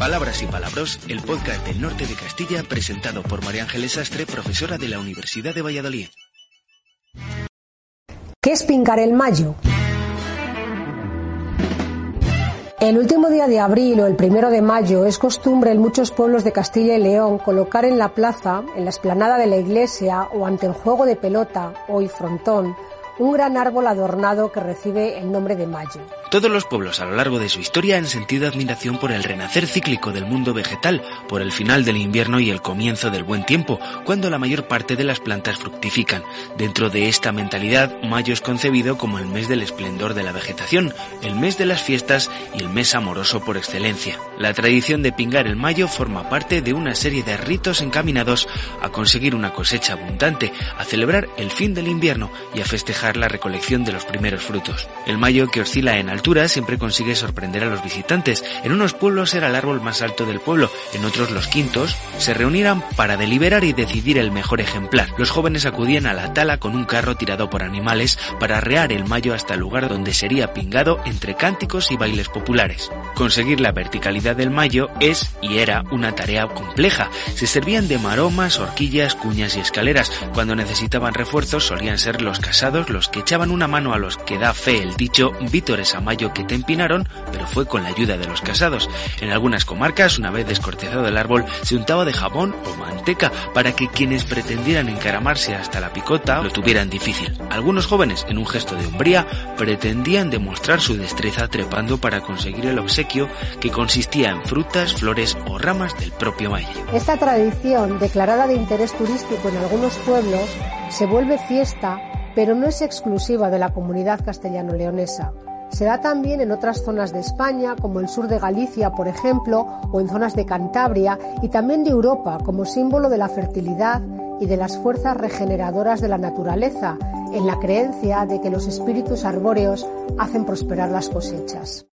Palabras y Palabros, el podcast del norte de Castilla presentado por María Ángeles Astre, profesora de la Universidad de Valladolid. ¿Qué es pincar el mayo? El último día de abril o el primero de mayo es costumbre en muchos pueblos de Castilla y León colocar en la plaza, en la esplanada de la iglesia o ante el juego de pelota, hoy frontón, un gran árbol adornado que recibe el nombre de mayo. Todos los pueblos a lo largo de su historia han sentido admiración por el renacer cíclico del mundo vegetal, por el final del invierno y el comienzo del buen tiempo, cuando la mayor parte de las plantas fructifican. Dentro de esta mentalidad, mayo es concebido como el mes del esplendor de la vegetación, el mes de las fiestas y el mes amoroso por excelencia. La tradición de pingar el mayo forma parte de una serie de ritos encaminados a conseguir una cosecha abundante, a celebrar el fin del invierno y a festejar la recolección de los primeros frutos. El mayo que oscila en altura siempre consigue sorprender a los visitantes. En unos pueblos era el árbol más alto del pueblo, en otros los quintos se reunían para deliberar y decidir el mejor ejemplar. Los jóvenes acudían a la tala con un carro tirado por animales para arrear el mayo hasta el lugar donde sería pingado entre cánticos y bailes populares. Conseguir la verticalidad del mayo es y era una tarea compleja. Se servían de maromas, horquillas, cuñas y escaleras. Cuando necesitaban refuerzos solían ser los casados los que echaban una mano a los que da fe el dicho vítores a mayo que te empinaron, pero fue con la ayuda de los casados. En algunas comarcas, una vez descortezado el árbol, se untaba de jabón o manteca para que quienes pretendieran encaramarse hasta la picota lo tuvieran difícil. Algunos jóvenes, en un gesto de umbría, pretendían demostrar su destreza trepando para conseguir el obsequio que consistía en frutas, flores o ramas del propio mayo. Esta tradición, declarada de interés turístico en algunos pueblos, se vuelve fiesta pero no es exclusiva de la comunidad castellano-leonesa. Se da también en otras zonas de España, como el sur de Galicia, por ejemplo, o en zonas de Cantabria, y también de Europa, como símbolo de la fertilidad y de las fuerzas regeneradoras de la naturaleza, en la creencia de que los espíritus arbóreos hacen prosperar las cosechas.